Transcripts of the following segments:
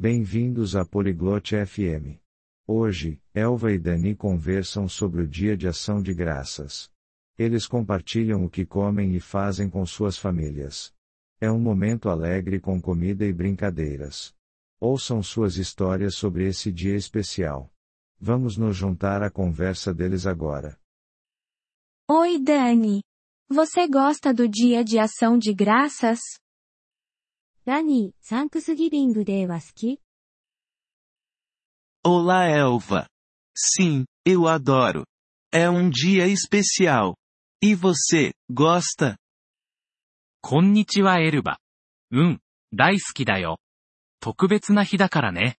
Bem-vindos à Poliglote FM. Hoje, Elva e Dani conversam sobre o Dia de Ação de Graças. Eles compartilham o que comem e fazem com suas famílias. É um momento alegre com comida e brincadeiras. Ouçam suas histórias sobre esse dia especial. Vamos nos juntar à conversa deles agora. Oi, Dani. Você gosta do Dia de Ação de Graças? ラニー、サンクスギビングデーは好き Olá, Elva. Sim, eu adoro. É um dia especial. E você, gosta? こんにちはエルバ。うん、大好きだよ。特別な日だからね。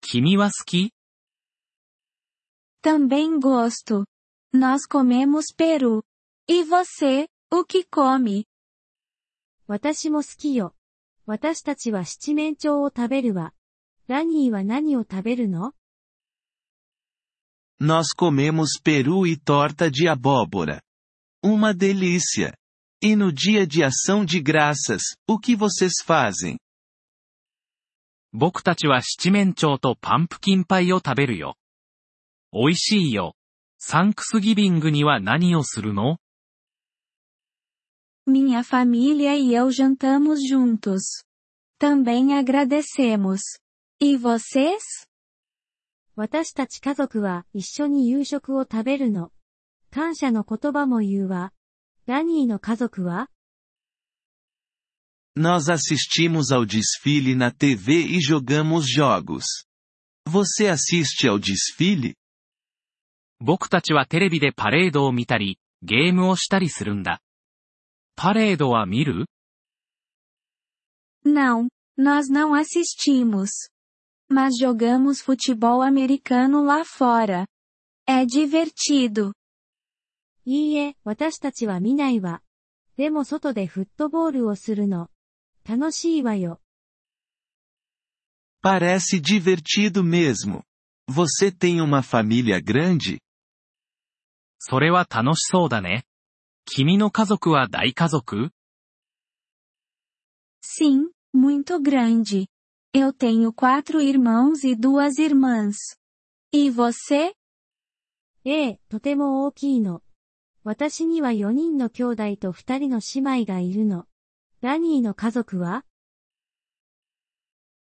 君は好き Também gosto. Nós comemos peru. E você, o que come? 私も好きよ。私たちは七面鳥を食べるわ。ラニーは何を食べるの Nós comemos peru e torta de abóbora. Uma delícia. E no dia de ação de graças, o que vocês fazem? 僕たちは七面鳥とパンプキンパイを食べるよ。美味しいよ。サンクスギビングには何をするの Minha família e eu jantamos juntos. Também agradecemos. E vocês? 私たち家族は一緒に夕食を食べるの。感謝の言葉も言うわ。ラニーの家族は Nós assistimos ao desfile na TV e jogamos jogos. Você assiste ao desfile? 僕たちはテレビでパレードを見たり、ゲームをしたりするんだ。 パレードは見る Não, nós não assistimos. Mas jogamos futebol americano lá fora. É divertido. いいえ、私たちは見ないわ。でも外でフットボールをするの。楽しいわよ。 Parece divertido mesmo. Você tem uma família grande? それは楽しそうだね。 君の家族は大家族 Sim, muito grande. Eu tenho quatro irmãos e duas irmãs. E você? ええ、とても大きいの。私には4人の兄弟と2人の姉妹がいるの。ラニーの家族は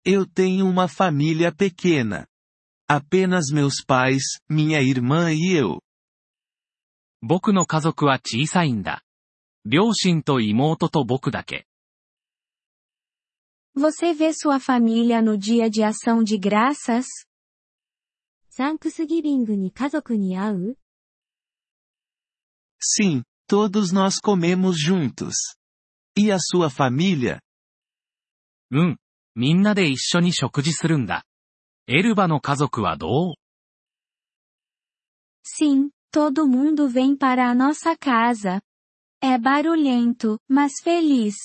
Eu tenho uma família pequena. Apenas meus pais, minha irmã e eu. 僕の家族は小さいんだ。両親と妹と僕だけ。Você vê sua família no dia de ação de graças? サンクスギビングに家族に会う Sim, todos nós comemos juntos. E a sua família? うん。みんなで一緒に食事するんだ。エルバの家族はどう Sim, todo mundo vem para a nossa casa. É barulhento, mas feliz.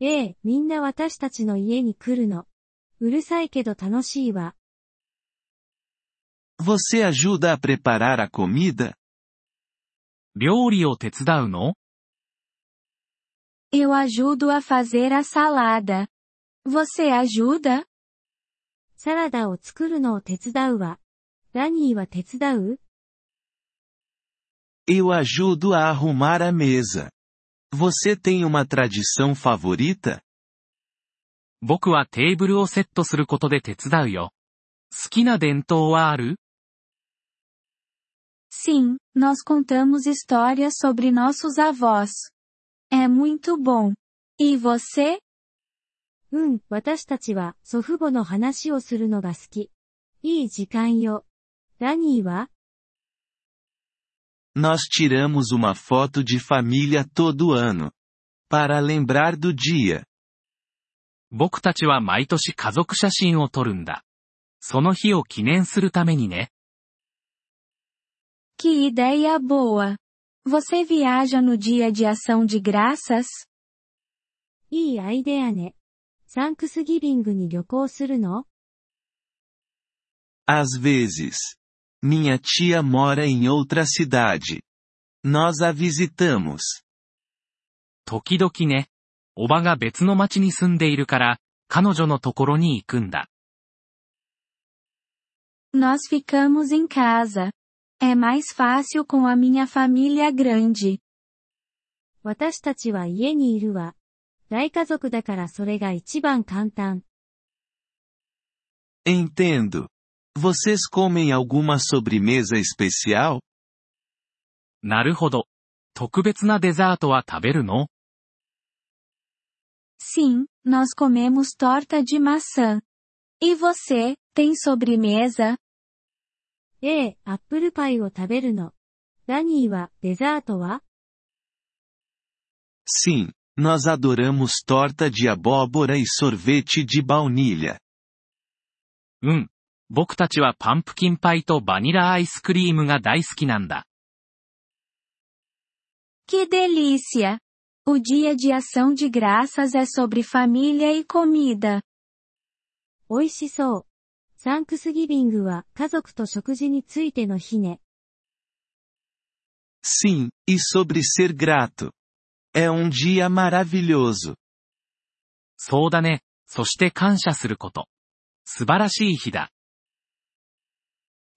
ええ、みんな私たちの家に来るの。うるさいけど楽しいわ。 Você ajuda a preparar a comida? 料理を手伝うの Eu ajudo a fazer a salada. Você ajuda? サラダを作るのを手伝うわ。ラニーは手伝う Eu ajudo a arrumar a mesa. Você tem uma tradição favorita? 僕はテーブルをセットすることで手伝うよ。好きな伝統はある Sim, nós contamos histórias sobre nossos avós. É muito bom. E você? うん、私たちは祖父母の話をするのが好き。いい時間よ。ラニーは Nós tiramos uma foto de família todo ano. Para lembrar do dia. 僕たちは毎年家族写真を撮るんだ。その日を記念するためにね。 Que ideia boa! Você viaja no dia de ação de graças? いいアイデアね。サンクスギビングに旅行するの Às vezes. Minha tia mora em outra cidade. Nós a visitamos. 時々ね。おばが別の町に住んでいるから、 彼女のところに行くんだ。 Nós ficamos em casa. É mais fácil com a minha família grande. 私たちは家にいるわ。大家族だからそれが一番簡単。 Entendo. Vocês comem alguma sobremesa especial? なるほど。特別なデザートは食べるの Sim, nós comemos torta de maçã. E você, tem sobremesa? ええ、アップルパイを食べるの。ラニーは、デザートは Sim, nós adoramos torta de abóbora e sorvete de baunilha. うん。 僕たちはパンプキンパイとバニラアイスクリームが大好きなんだ。Que delícia! O dia de ação de graças é sobre família e comida. 美味しそう。サンクスギビングは家族と食事についての日ね。Sim, e sobre ser grato. É um dia maravilhoso. そうだね。そして感謝すること。素晴らしい日だ。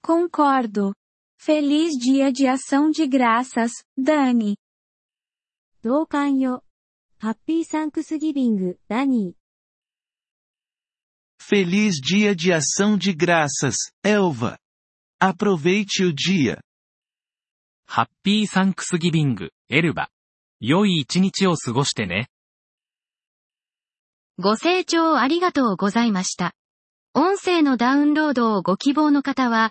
Concordo. Feliz dia de ação de graças, Dani. 同感よ。ハッピーサンクスギビング、ダニー。Feliz dia de ação de graças, Elva. Aproveite o dia. ハッピーサンクスギビング、エルバ。良い一日を過ごしてね。ご清聴ありがとうございました。音声のダウンロードをご希望の方は、